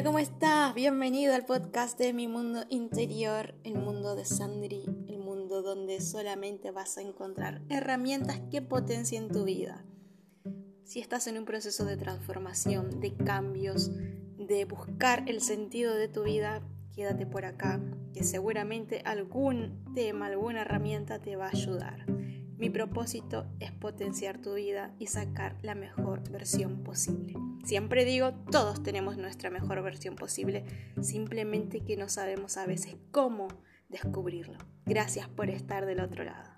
Hola, ¿cómo estás? Bienvenido al podcast de Mi Mundo Interior, el mundo de Sandri, el mundo donde solamente vas a encontrar herramientas que potencien tu vida. Si estás en un proceso de transformación, de cambios, de buscar el sentido de tu vida, quédate por acá, que seguramente algún tema, alguna herramienta te va a ayudar. Mi propósito es potenciar tu vida y sacar la mejor versión posible. Siempre digo, todos tenemos nuestra mejor versión posible, simplemente que no sabemos a veces cómo descubrirlo. Gracias por estar del otro lado.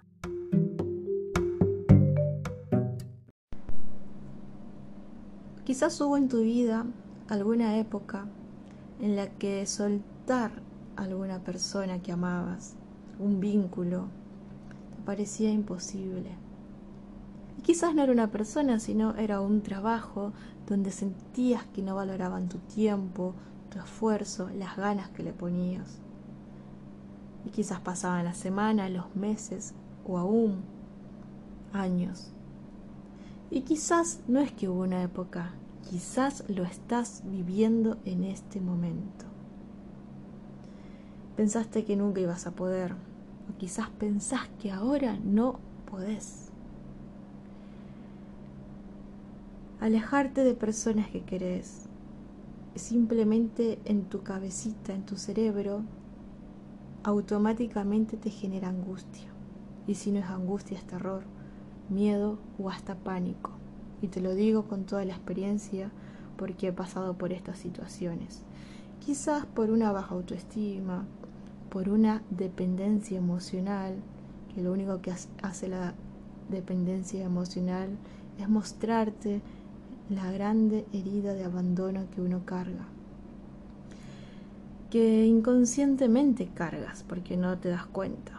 Quizás hubo en tu vida alguna época en la que soltar a alguna persona que amabas, un vínculo, parecía imposible. Y quizás no era una persona, sino era un trabajo donde sentías que no valoraban tu tiempo, tu esfuerzo, las ganas que le ponías. Y quizás pasaban las semanas, los meses o aún años. Y quizás no es que hubo una época, quizás lo estás viviendo en este momento. Pensaste que nunca ibas a poder, o quizás pensás que ahora no podés. Alejarte de personas que querés simplemente en tu cabecita, en tu cerebro, automáticamente te genera angustia. Y si no es angustia, es terror, miedo o hasta pánico. Y te lo digo con toda la experiencia porque he pasado por estas situaciones. Quizás por una baja autoestima, por una dependencia emocional, que lo único que hace la dependencia emocional es mostrarte la grande herida de abandono que uno carga, que inconscientemente cargas porque no te das cuenta,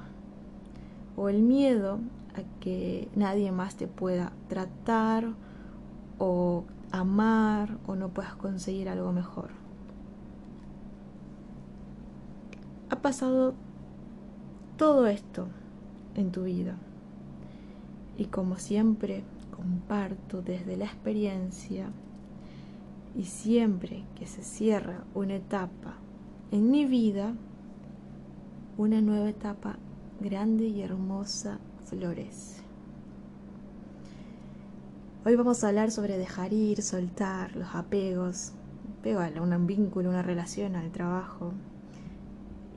o el miedo a que nadie más te pueda tratar o amar o no puedas conseguir algo mejor. ha pasado todo esto en tu vida. Y como siempre comparto desde la experiencia y siempre que se cierra una etapa en mi vida, una nueva etapa grande y hermosa florece. Hoy vamos a hablar sobre dejar ir, soltar los apegos, apego a un vínculo, una relación, al trabajo,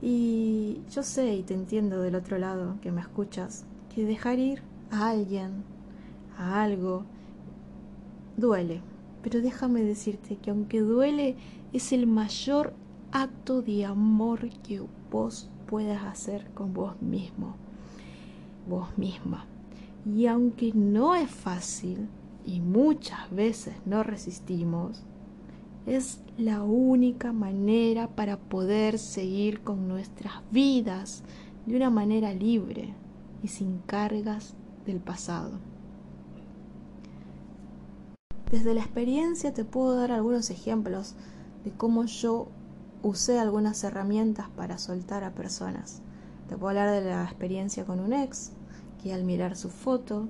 y yo sé y te entiendo del otro lado que me escuchas, que dejar ir a alguien, a algo, duele. Pero déjame decirte que aunque duele, es el mayor acto de amor que vos puedas hacer con vos mismo, vos misma. Y aunque no es fácil y muchas veces no resistimos, es la única manera para poder seguir con nuestras vidas de una manera libre y sin cargas del pasado. Desde la experiencia te puedo dar algunos ejemplos de cómo yo usé algunas herramientas para soltar a personas. Te puedo hablar de la experiencia con un ex, que al mirar su foto,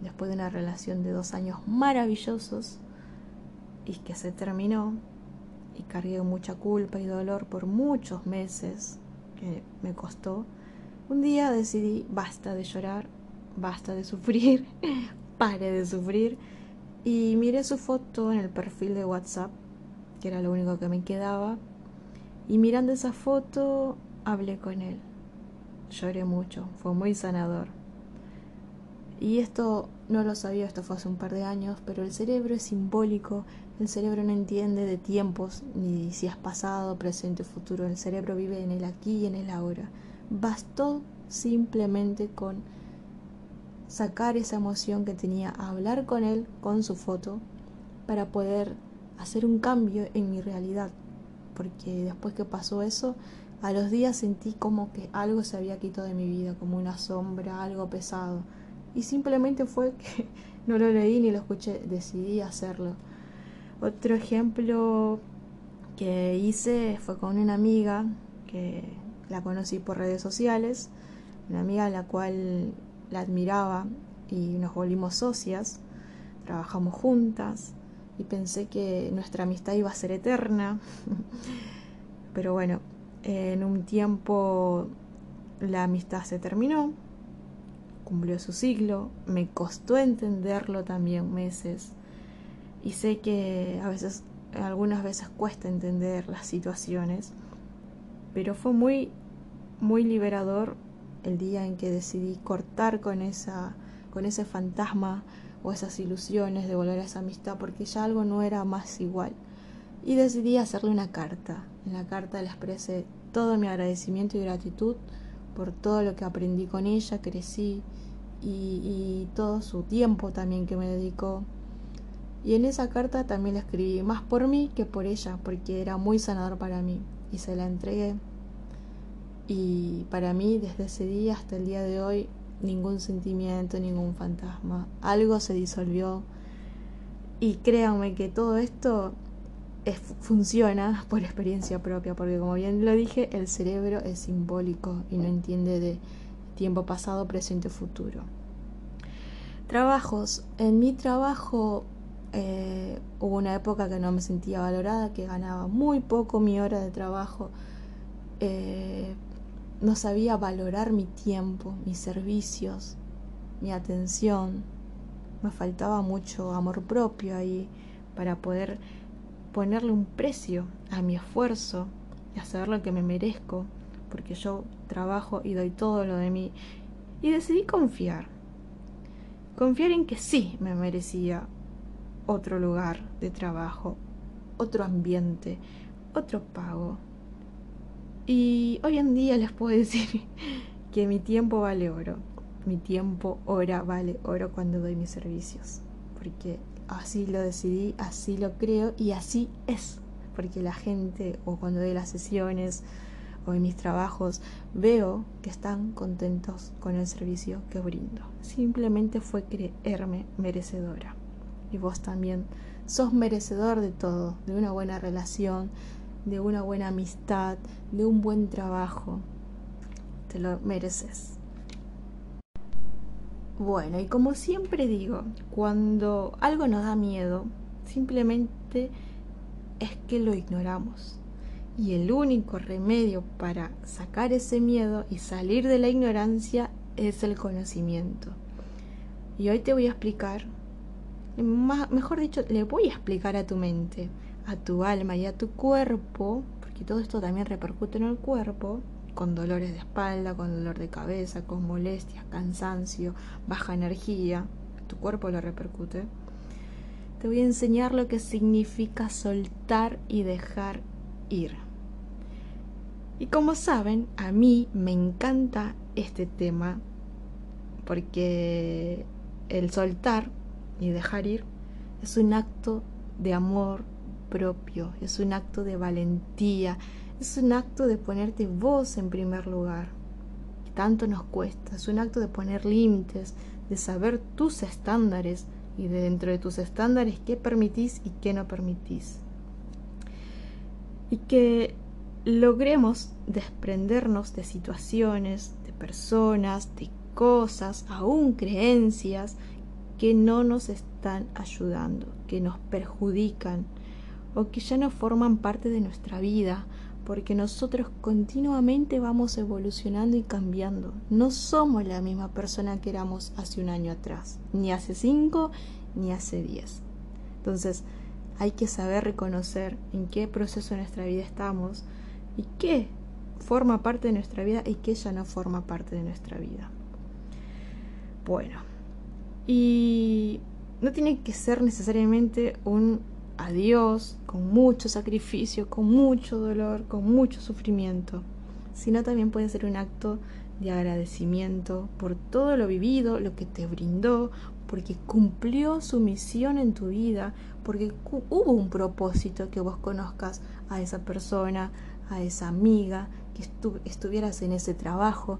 después de una relación de dos años maravillosos, y que se terminó y cargué mucha culpa y dolor por muchos meses que me costó, un día decidí basta de llorar, basta de sufrir, pare de sufrir y miré su foto en el perfil de WhatsApp, que era lo único que me quedaba, y mirando esa foto hablé con él. Lloré mucho, fue muy sanador. Y esto no lo sabía, esto fue hace un par de años, pero el cerebro es simbólico, el cerebro no entiende de tiempos, ni si es pasado, presente o futuro, el cerebro vive en el aquí y en el ahora. Bastó simplemente con sacar esa emoción que tenía a hablar con él, con su foto, para poder hacer un cambio en mi realidad. Porque después que pasó eso, a los días sentí como que algo se había quitado de mi vida, como una sombra, algo pesado y simplemente fue que no lo leí ni lo escuché, decidí hacerlo. Otro ejemplo que hice fue con una amiga que la conocí por redes sociales, una amiga a la cual la admiraba y nos volvimos socias, trabajamos juntas y pensé que nuestra amistad iba a ser eterna. Pero bueno, en un tiempo la amistad se terminó, cumplió su ciclo, me costó entenderlo también meses y sé que a veces, algunas veces cuesta entender las situaciones, pero fue muy, muy liberador el día en que decidí cortar con esa, con ese fantasma o esas ilusiones de volver a esa amistad porque ya algo no era más igual. Y decidí hacerle una carta. En la carta le expresé todo mi agradecimiento y gratitud por todo lo que aprendí con ella, crecí y, y todo su tiempo también que me dedicó. Y en esa carta también la escribí más por mí que por ella, porque era muy sanador para mí. Y se la entregué. Y para mí, desde ese día hasta el día de hoy, ningún sentimiento, ningún fantasma. Algo se disolvió. Y créanme que todo esto funciona por experiencia propia, porque como bien lo dije, el cerebro es simbólico y no entiende de tiempo pasado, presente o futuro. Trabajos. En mi trabajo eh, hubo una época que no me sentía valorada, que ganaba muy poco mi hora de trabajo. Eh, no sabía valorar mi tiempo, mis servicios, mi atención. Me faltaba mucho amor propio ahí para poder ponerle un precio a mi esfuerzo y hacer lo que me merezco, porque yo trabajo y doy todo lo de mí. Y decidí confiar. Confiar en que sí me merecía otro lugar de trabajo, otro ambiente, otro pago, y hoy en día les puedo decir que mi tiempo vale oro. Mi tiempo, hora, vale oro cuando doy mis servicios. Porque así lo decidí, así lo creo y así es. Porque la gente, o cuando doy las sesiones, o en mis trabajos, veo que están contentos con el servicio que brindo. Simplemente fue creerme merecedora. Y vos también sos merecedor de todo, de una buena relación, de una buena amistad, de un buen trabajo. Te lo mereces. Bueno, y como siempre digo, cuando algo nos da miedo, simplemente es que lo ignoramos. Y el único remedio para sacar ese miedo y salir de la ignorancia es el conocimiento. Y hoy te voy a explicar, mejor dicho, le voy a explicar a tu mente a tu alma y a tu cuerpo, porque todo esto también repercute en el cuerpo, con dolores de espalda, con dolor de cabeza, con molestias, cansancio, baja energía, tu cuerpo lo repercute. Te voy a enseñar lo que significa soltar y dejar ir. Y como saben, a mí me encanta este tema porque el soltar y dejar ir es un acto de amor, es un acto de valentía, es un acto de ponerte vos en primer lugar. Tanto nos cuesta, es un acto de poner límites, de saber tus estándares y de dentro de tus estándares qué permitís y qué no permitís. Y que logremos desprendernos de situaciones, de personas, de cosas, aún creencias que no nos están ayudando, que nos perjudican, o que ya no forman parte de nuestra vida, porque nosotros continuamente vamos evolucionando y cambiando. No somos la misma persona que éramos hace un año atrás, ni hace cinco, ni hace diez. Entonces, hay que saber reconocer en qué proceso de nuestra vida estamos y qué forma parte de nuestra vida y qué ya no forma parte de nuestra vida. Bueno, y no tiene que ser necesariamente un a Dios con mucho sacrificio, con mucho dolor, con mucho sufrimiento, sino también puede ser un acto de agradecimiento por todo lo vivido, lo que te brindó, porque cumplió su misión en tu vida, porque hubo un propósito que vos conozcas a esa persona, a esa amiga, que estuvieras en ese trabajo.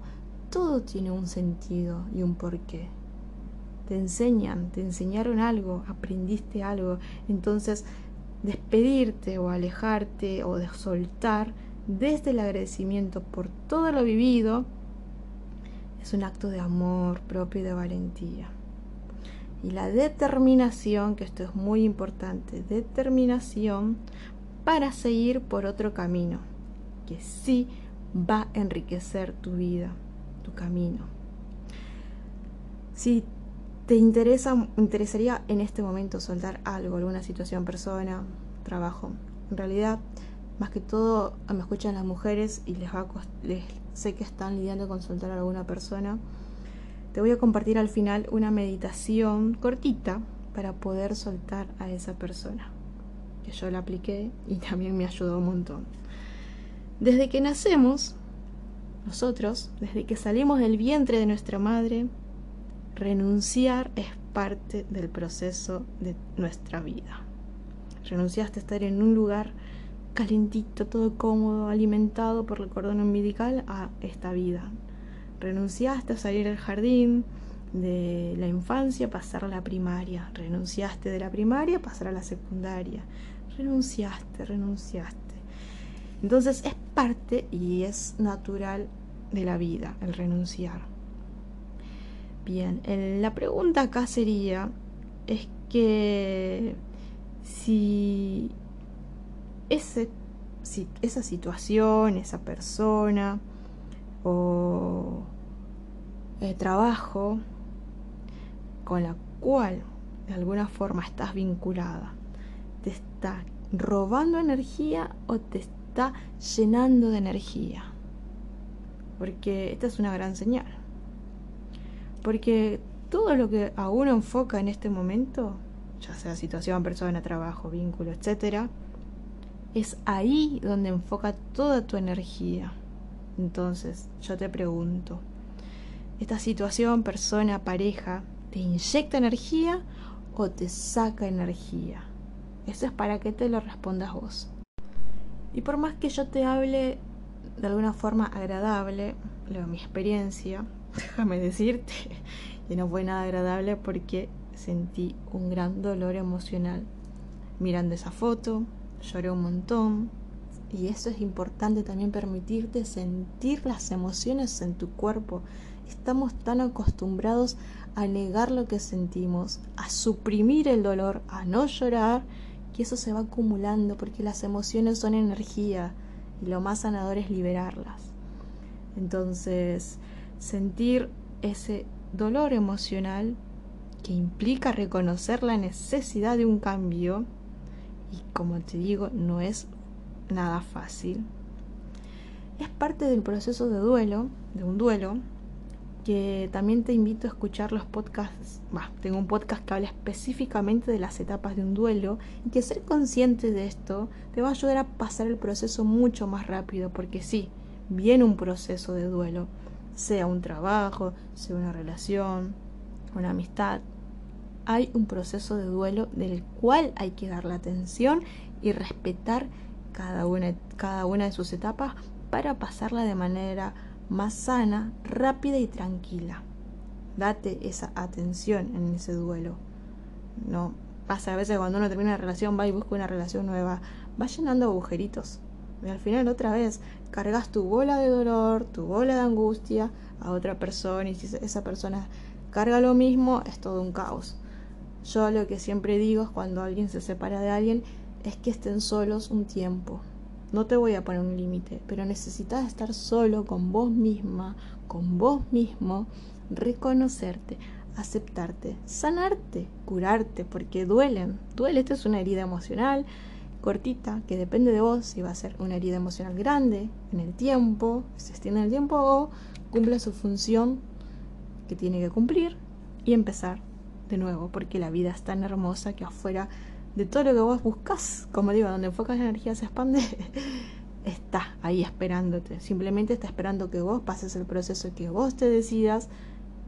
Todo tiene un sentido y un porqué te enseñan, te enseñaron algo, aprendiste algo. Entonces, despedirte o alejarte o de soltar desde el agradecimiento por todo lo vivido es un acto de amor propio y de valentía. y la determinación, que esto es muy importante, determinación para seguir por otro camino, que sí va a enriquecer tu vida, tu camino. Si te interesa, interesaría en este momento soltar algo, alguna situación, persona, trabajo, en realidad, más que todo, me escuchan las mujeres y les, va les sé que están lidiando con soltar a alguna persona. Te voy a compartir al final una meditación cortita para poder soltar a esa persona, que yo la apliqué y también me ayudó un montón. Desde que nacemos, nosotros, desde que salimos del vientre de nuestra madre, renunciar es parte del proceso de nuestra vida. Renunciaste a estar en un lugar calentito, todo cómodo, alimentado por el cordón umbilical a esta vida. Renunciaste a salir del jardín de la infancia, pasar a la primaria. Renunciaste de la primaria, pasar a la secundaria. Renunciaste, renunciaste. Entonces es parte y es natural de la vida el renunciar. Bien, la pregunta acá sería, es que si, ese, si esa situación, esa persona o el trabajo con la cual de alguna forma estás vinculada, te está robando energía o te está llenando de energía. Porque esta es una gran señal. Porque todo lo que a uno enfoca en este momento, ya sea situación, persona, trabajo, vínculo, etc., es ahí donde enfoca toda tu energía. Entonces, yo te pregunto, ¿esta situación, persona, pareja, te inyecta energía o te saca energía? Eso es para que te lo respondas vos. Y por más que yo te hable de alguna forma agradable, lo, mi experiencia, déjame decirte que no fue nada agradable porque sentí un gran dolor emocional mirando esa foto, lloré un montón y eso es importante también permitirte sentir las emociones en tu cuerpo. Estamos tan acostumbrados a negar lo que sentimos, a suprimir el dolor, a no llorar, que eso se va acumulando porque las emociones son energía y lo más sanador es liberarlas. Entonces, sentir ese dolor emocional que implica reconocer la necesidad de un cambio y como te digo, no es nada fácil. Es parte del proceso de duelo, de un duelo, que también te invito a escuchar los podcasts. tengo un podcast que habla específicamente de las etapas de un duelo y que ser consciente de esto te va a ayudar a pasar el proceso mucho más rápido, porque sí, viene un proceso de duelo, sea un trabajo, sea una relación, una amistad. Hay un proceso de duelo del cual hay que dar la atención y respetar cada una, cada una de sus etapas para pasarla de manera más sana, rápida y tranquila. Date esa atención en ese duelo. No pasa a veces cuando uno termina una relación, va y busca una relación nueva, va llenando agujeritos. Y al final otra vez cargas tu bola de dolor, tu bola de angustia a otra persona y si esa persona carga lo mismo, es todo un caos. Yo lo que siempre digo es cuando alguien se separa de alguien es que estén solos un tiempo, no te voy a poner un límite, pero necesitas estar solo con vos misma, con vos mismo, reconocerte, aceptarte, sanarte, curarte, porque duelen. Duele, esta es una herida emocional cortita que depende de vos si va a ser una herida emocional grande en el tiempo, se extiende en el tiempo o cumple su función que tiene que cumplir y empezar de nuevo, porque la vida es tan hermosa que afuera de todo lo que vos buscas, como digo, donde enfocas la energía se expande, está ahí esperándote. Simplemente está esperando que vos pases el proceso que vos te decidas.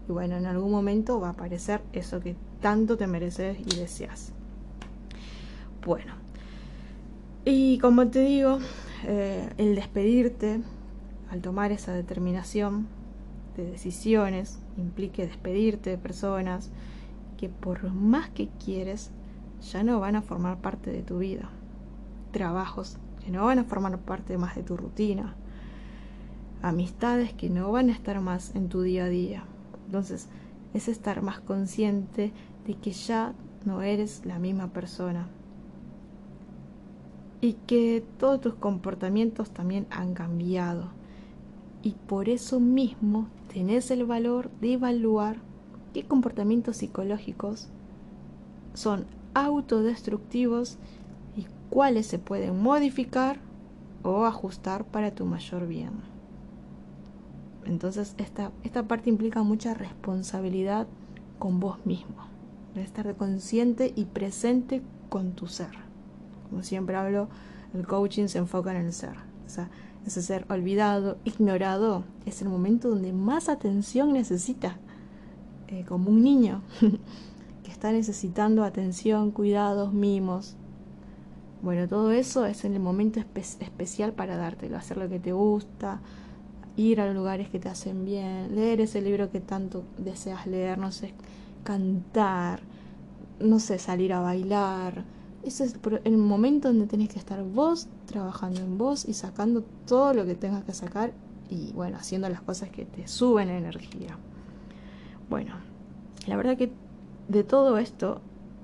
Y bueno, en algún momento va a aparecer eso que tanto te mereces y deseas. Bueno, y como te digo, eh, el despedirte, al tomar esa determinación de decisiones, implique despedirte de personas que por más que quieres ya no van a formar parte de tu vida. Trabajos que no van a formar parte más de tu rutina. Amistades que no van a estar más en tu día a día. Entonces, es estar más consciente de que ya no eres la misma persona y que todos tus comportamientos también han cambiado y por eso mismo tenés el valor de evaluar qué comportamientos psicológicos son autodestructivos y cuáles se pueden modificar o ajustar para tu mayor bien. Entonces esta, esta parte implica mucha responsabilidad con vos mismo, de estar consciente y presente con tu ser. Como siempre hablo, el coaching se enfoca en el ser. O sea, ese ser olvidado, ignorado, es el momento donde más atención necesita, eh, como un niño que está necesitando atención, cuidados, mimos. Bueno, todo eso es en el momento especial para dártelo, hacer lo que te gusta, ir a lugares que te hacen bien, leer ese libro que tanto deseas leer, no sé, cantar, no sé, salir a bailar, ese es el momento donde tenés que estar vos trabajando en vos y sacando todo lo que tengas que sacar y bueno, haciendo las cosas que te suben energía. Bueno, la verdad que de todo esto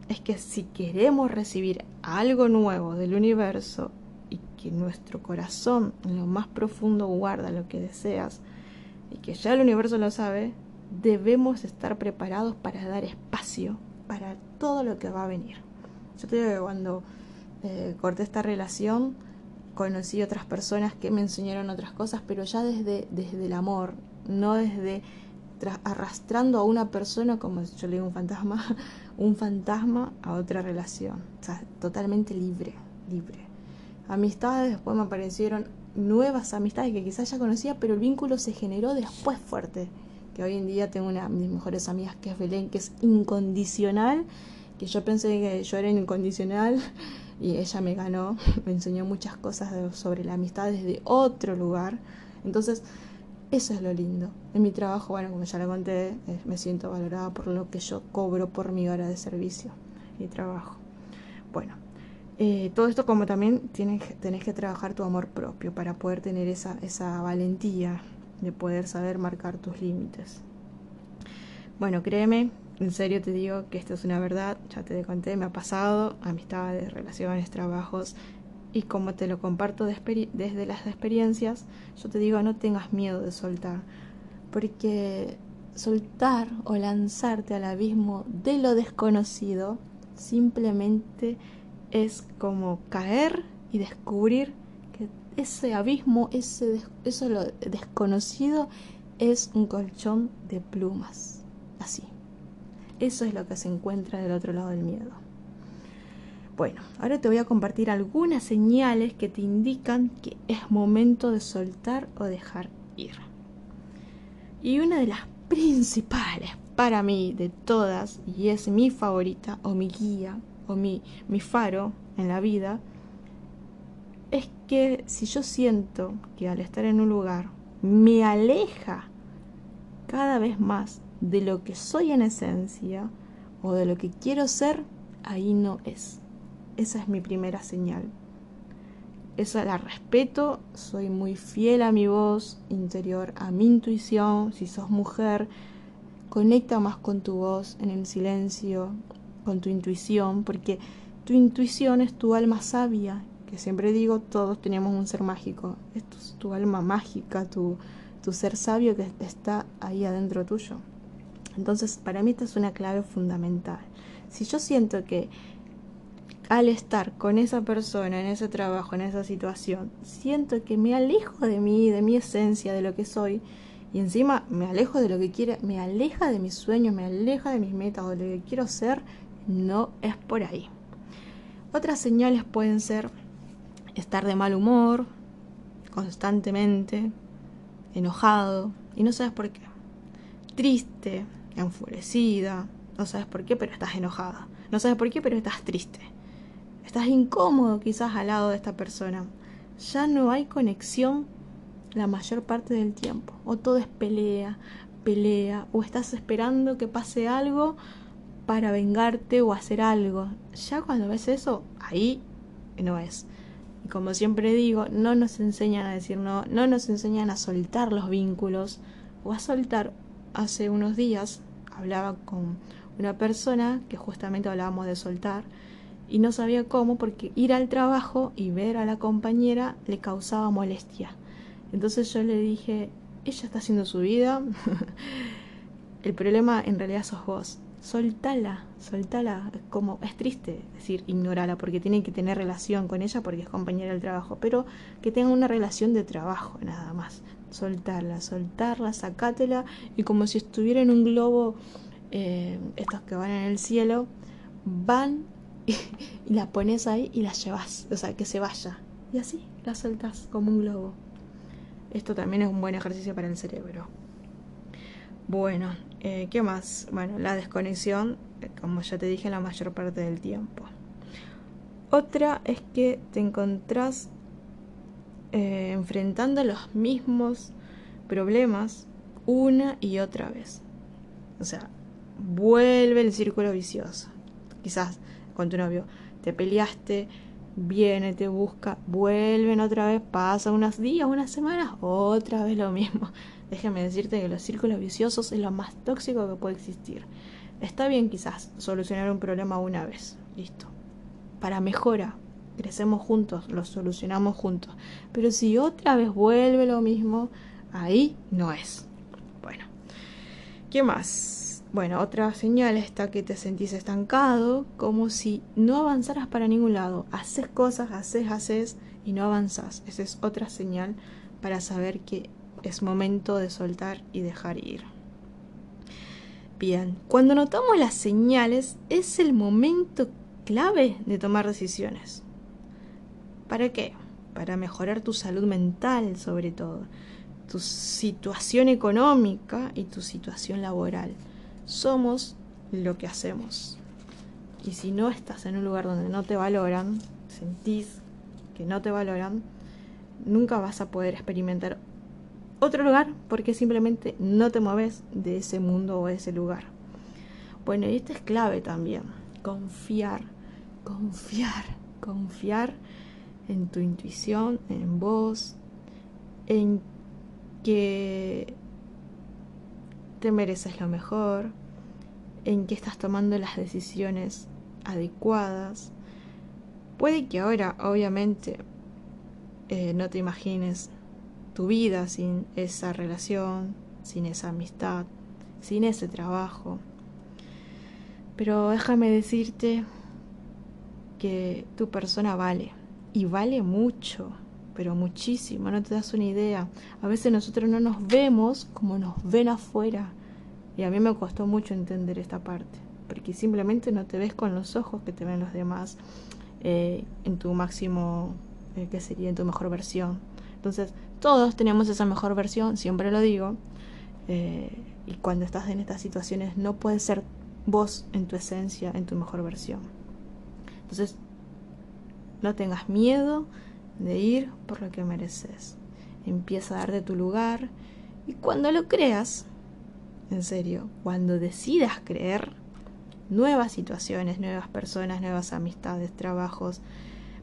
es que si queremos recibir algo nuevo del universo y que nuestro corazón en lo más profundo guarda lo que deseas y que ya el universo lo sabe, debemos estar preparados para dar espacio para todo lo que va a venir. Yo te digo que cuando eh, corté esta relación, conocí otras personas que me enseñaron otras cosas, pero ya desde, desde el amor, no desde arrastrando a una persona como yo le digo un fantasma, un fantasma a otra relación. O sea, totalmente libre, libre. Amistades, después me aparecieron nuevas amistades que quizás ya conocía, pero el vínculo se generó después fuerte. Que hoy en día tengo una de mis mejores amigas que es Belén, que es incondicional que yo pensé que yo era incondicional y ella me ganó, me enseñó muchas cosas sobre la amistad desde otro lugar. Entonces, eso es lo lindo. En mi trabajo, bueno, como ya lo conté, eh, me siento valorada por lo que yo cobro por mi hora de servicio y trabajo. Bueno, eh, todo esto como también tienes, tenés que trabajar tu amor propio para poder tener esa, esa valentía de poder saber marcar tus límites. Bueno, créeme en serio te digo que esto es una verdad, ya te conté, me ha pasado, amistades, relaciones, trabajos, y como te lo comparto desde las experiencias, yo te digo, no tengas miedo de soltar, porque soltar o lanzarte al abismo de lo desconocido simplemente es como caer y descubrir que ese abismo, ese, eso lo desconocido, es un colchón de plumas, así. Eso es lo que se encuentra del otro lado del miedo. Bueno, ahora te voy a compartir algunas señales que te indican que es momento de soltar o dejar ir. Y una de las principales para mí de todas, y es mi favorita o mi guía o mi, mi faro en la vida, es que si yo siento que al estar en un lugar me aleja cada vez más de lo que soy en esencia o de lo que quiero ser, ahí no es. Esa es mi primera señal. Esa la respeto, soy muy fiel a mi voz interior, a mi intuición. Si sos mujer, conecta más con tu voz en el silencio, con tu intuición, porque tu intuición es tu alma sabia, que siempre digo, todos tenemos un ser mágico. Esto es tu alma mágica, tu, tu ser sabio que está ahí adentro tuyo. Entonces, para mí esta es una clave fundamental. Si yo siento que al estar con esa persona, en ese trabajo, en esa situación, siento que me alejo de mí, de mi esencia, de lo que soy, y encima me alejo de lo que quiero, me aleja de mis sueños, me aleja de mis metas o de lo que quiero ser, no es por ahí. Otras señales pueden ser estar de mal humor, constantemente, enojado, y no sabes por qué. Triste, enfurecida, no sabes por qué, pero estás enojada, no sabes por qué, pero estás triste, estás incómodo quizás al lado de esta persona, ya no hay conexión la mayor parte del tiempo, o todo es pelea, pelea, o estás esperando que pase algo para vengarte o hacer algo. Ya cuando ves eso, ahí no es. Y como siempre digo, no nos enseñan a decir no, no nos enseñan a soltar los vínculos o a soltar hace unos días hablaba con una persona que justamente hablábamos de soltar y no sabía cómo porque ir al trabajo y ver a la compañera le causaba molestia. Entonces yo le dije, ella está haciendo su vida, el problema en realidad sos vos. Soltala, soltala, como es triste decir ignorala porque tiene que tener relación con ella porque es compañera del trabajo, pero que tenga una relación de trabajo nada más. Soltarla, soltarla, sacátela y como si estuviera en un globo, eh, estos que van en el cielo, van y, la pones ahí y la llevas, o sea, que se vaya. Y así la soltás como un globo. Esto también es un buen ejercicio para el cerebro. Bueno, eh, ¿qué más? Bueno, la desconexión, eh, como ya te dije, la mayor parte del tiempo. Otra es que te encontrás eh, enfrentando los mismos problemas una y otra vez. O sea, vuelve el círculo vicioso. Quizás con tu novio te peleaste, viene, te busca, vuelven otra vez, pasa unos días, unas semanas, otra vez lo mismo. Déjame decirte que los círculos viciosos es lo más tóxico que puede existir. Está bien quizás solucionar un problema una vez, listo. Para mejora, crecemos juntos, lo solucionamos juntos. Pero si otra vez vuelve lo mismo, ahí no es. Bueno, ¿qué más? Bueno, otra señal está que te sentís estancado, como si no avanzaras para ningún lado. Haces cosas, haces, haces y no avanzas. Esa es otra señal para saber que es momento de soltar y dejar ir. Bien, cuando notamos las señales es el momento clave de tomar decisiones. ¿Para qué? Para mejorar tu salud mental sobre todo, tu situación económica y tu situación laboral. Somos lo que hacemos. Y si no estás en un lugar donde no te valoran, sentís que no te valoran, nunca vas a poder experimentar otro lugar porque simplemente no te mueves de ese mundo o de ese lugar. Bueno, y esto es clave también. Confiar, confiar, confiar en tu intuición, en vos, en que te mereces lo mejor, en que estás tomando las decisiones adecuadas. Puede que ahora, obviamente, eh, no te imagines tu vida sin esa relación, sin esa amistad, sin ese trabajo. Pero déjame decirte que tu persona vale y vale mucho, pero muchísimo, no te das una idea. A veces nosotros no nos vemos como nos ven afuera y a mí me costó mucho entender esta parte, porque simplemente no te ves con los ojos que te ven los demás eh, en tu máximo, eh, que sería en tu mejor versión. Entonces, todos tenemos esa mejor versión, siempre lo digo. Eh, y cuando estás en estas situaciones no puedes ser vos en tu esencia, en tu mejor versión. Entonces, no tengas miedo de ir por lo que mereces. Empieza a dar de tu lugar y cuando lo creas, en serio, cuando decidas creer, nuevas situaciones, nuevas personas, nuevas amistades, trabajos,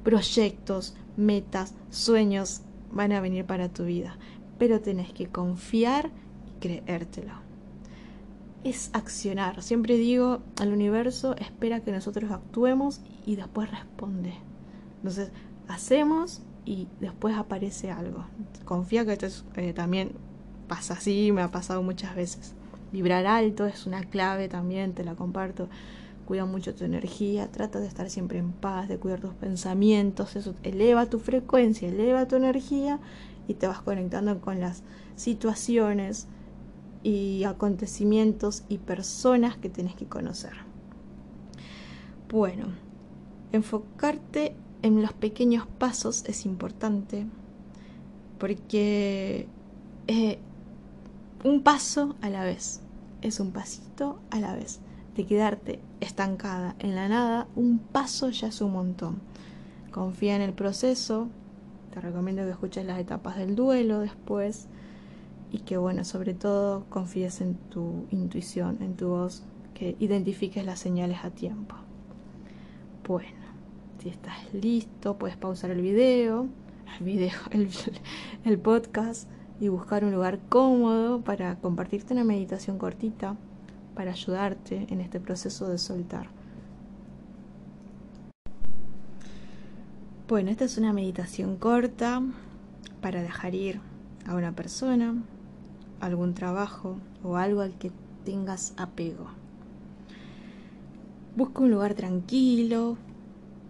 proyectos, metas, sueños van a venir para tu vida, pero tenés que confiar y creértelo. Es accionar. Siempre digo, al universo espera que nosotros actuemos y después responde. Entonces, hacemos y después aparece algo. Confía que esto eh, también pasa así, me ha pasado muchas veces. Vibrar alto es una clave también, te la comparto cuida mucho tu energía, trata de estar siempre en paz, de cuidar tus pensamientos, eso eleva tu frecuencia, eleva tu energía y te vas conectando con las situaciones y acontecimientos y personas que tienes que conocer. Bueno, enfocarte en los pequeños pasos es importante porque eh, un paso a la vez, es un pasito a la vez de quedarte estancada en la nada, un paso ya es un montón. Confía en el proceso, te recomiendo que escuches las etapas del duelo después y que bueno, sobre todo confíes en tu intuición, en tu voz, que identifiques las señales a tiempo. Bueno, si estás listo, puedes pausar el video, el video, el, podcast y buscar un lugar cómodo para compartirte una meditación cortita para ayudarte en este proceso de soltar. Bueno, esta es una meditación corta para dejar ir a una persona, algún trabajo o algo al que tengas apego. Busca un lugar tranquilo,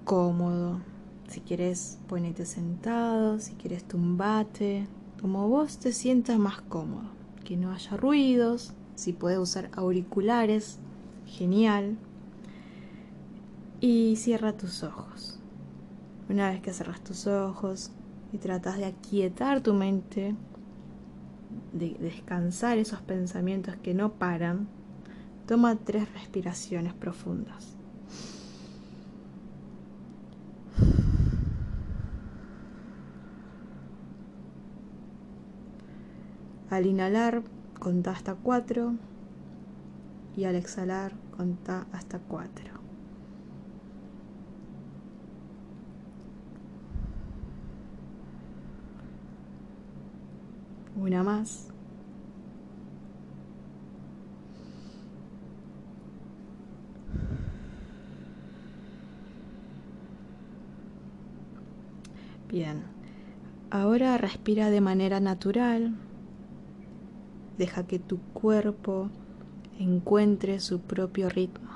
cómodo. Si quieres, ponete sentado, si quieres, tumbate, como vos te sientas más cómodo. Que no haya ruidos, si puedes usar auriculares, genial. Y cierra tus ojos. Una vez que cerras tus ojos y tratas de aquietar tu mente, de descansar esos pensamientos que no paran, Toma tres respiraciones profundas. Al inhalar, contá hasta cuatro y al exhalar, contá hasta cuatro. Una más. Bien, ahora respira de manera natural. Deja que tu cuerpo encuentre su propio ritmo.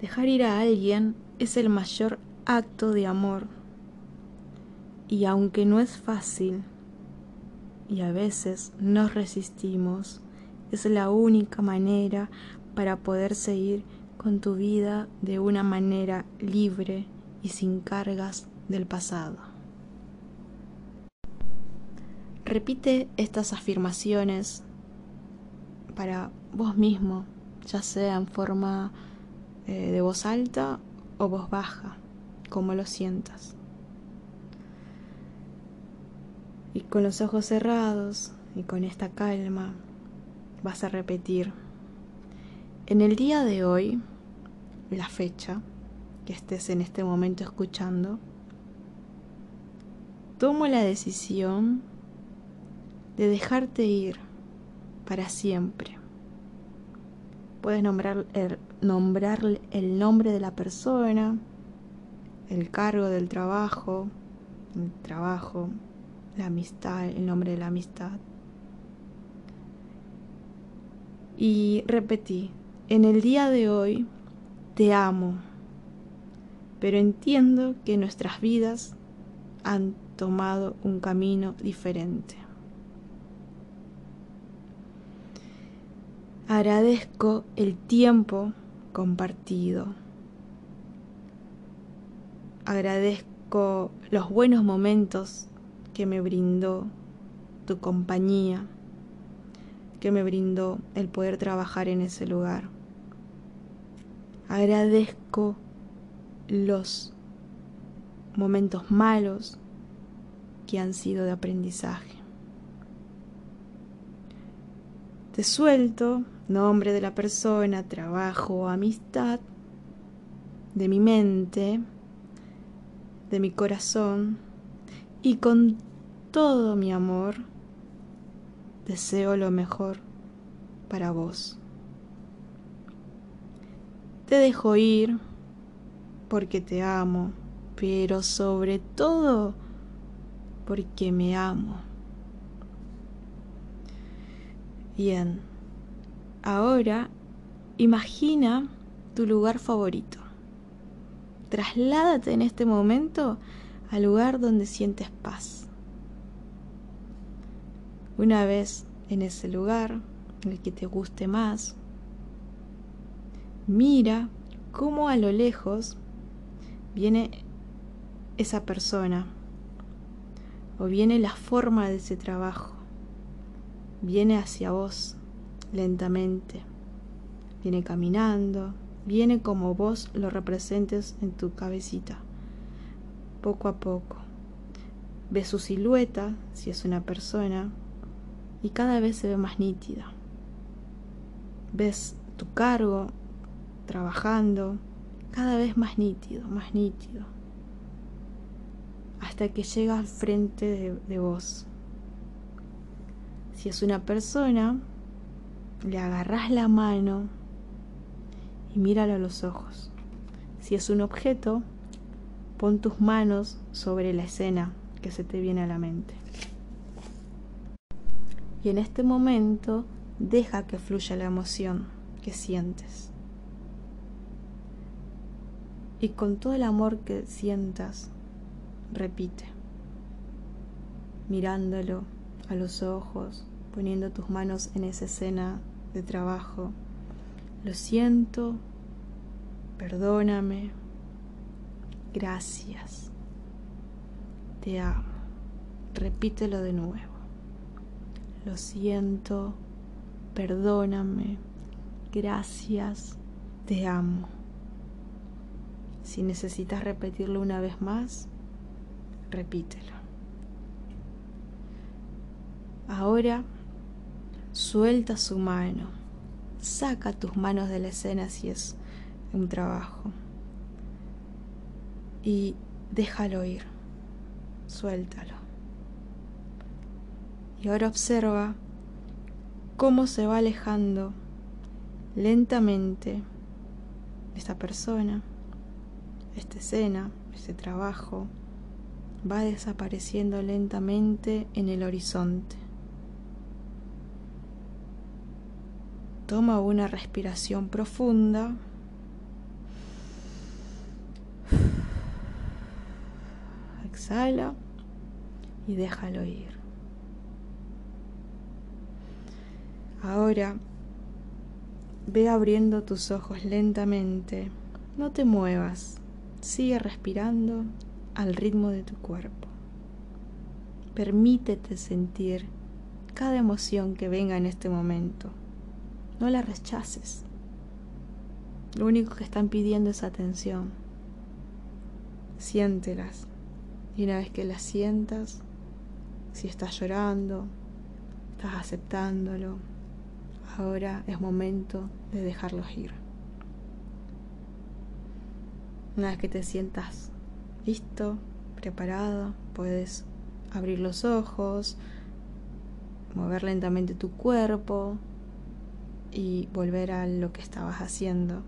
Dejar ir a alguien es el mayor acto de amor. Y aunque no es fácil, y a veces nos resistimos, es la única manera para poder seguir con tu vida de una manera libre y sin cargas del pasado. Repite estas afirmaciones para vos mismo, ya sea en forma eh, de voz alta o voz baja, como lo sientas. Y con los ojos cerrados y con esta calma vas a repetir en el día de hoy, la fecha que estés en este momento escuchando, tomo la decisión de dejarte ir para siempre. Puedes nombrar el, nombrar el nombre de la persona, el cargo del trabajo, el trabajo, la amistad, el nombre de la amistad. Y repetí, en el día de hoy te amo, pero entiendo que nuestras vidas han tomado un camino diferente. Agradezco el tiempo compartido. Agradezco los buenos momentos que me brindó tu compañía, que me brindó el poder trabajar en ese lugar. Agradezco los momentos malos que han sido de aprendizaje. Te suelto nombre de la persona, trabajo, amistad, de mi mente, de mi corazón y con todo mi amor deseo lo mejor para vos. Te dejo ir porque te amo, pero sobre todo porque me amo. Bien, ahora imagina tu lugar favorito. Trasládate en este momento al lugar donde sientes paz. Una vez en ese lugar, en el que te guste más, mira cómo a lo lejos viene esa persona o viene la forma de ese trabajo. Viene hacia vos lentamente. Viene caminando. Viene como vos lo representes en tu cabecita. Poco a poco. Ves su silueta, si es una persona, y cada vez se ve más nítida. Ves tu cargo, trabajando, cada vez más nítido, más nítido, hasta que llega al frente de, vos. Si es una persona, le agarras la mano y míralo a los ojos. Si es un objeto, pon tus manos sobre la escena que se te viene a la mente. Y en este momento deja que fluya la emoción que sientes. Y con todo el amor que sientas, repite, mirándolo a los ojos, poniendo tus manos en esa escena de trabajo. Lo siento, perdóname, gracias, te amo. Repítelo de nuevo. Lo siento, perdóname, gracias, te amo. Si necesitas repetirlo una vez más, repítelo. Ahora suelta su mano, saca tus manos de la escena si es un trabajo y déjalo ir, suéltalo. Y ahora observa cómo se va alejando lentamente esta persona, esta escena, este trabajo, va desapareciendo lentamente en el horizonte. Toma una respiración profunda. Exhala y déjalo ir. Ahora ve abriendo tus ojos lentamente. No te muevas. Sigue respirando al ritmo de tu cuerpo. Permítete sentir cada emoción que venga en este momento. No la rechaces. Lo único que están pidiendo es atención. Siéntelas. Y una vez que las sientas, si estás llorando, estás aceptándolo, ahora es momento de dejarlos ir. Una vez que te sientas listo, preparado, puedes abrir los ojos, mover lentamente tu cuerpo y volver a lo que estabas haciendo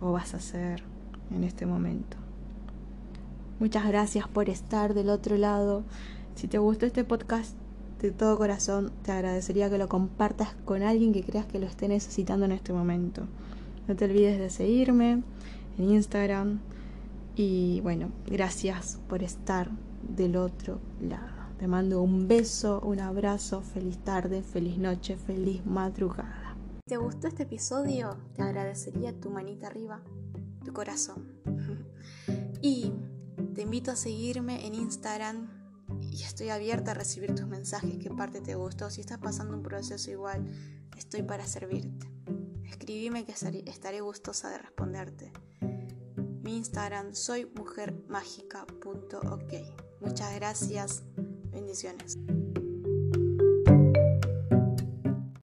o vas a hacer en este momento. Muchas gracias por estar del otro lado. Si te gustó este podcast, de todo corazón te agradecería que lo compartas con alguien que creas que lo esté necesitando en este momento. No te olvides de seguirme en Instagram. Y bueno, gracias por estar del otro lado. Te mando un beso, un abrazo, feliz tarde, feliz noche, feliz madrugada. Te gustó este episodio, te agradecería tu manita arriba, tu corazón. y te invito a seguirme en Instagram y estoy abierta a recibir tus mensajes, qué parte te gustó, si estás pasando un proceso igual, estoy para servirte. Escribime que estaré gustosa de responderte. Mi Instagram soy mujermágica.ok. Muchas gracias. Bendiciones.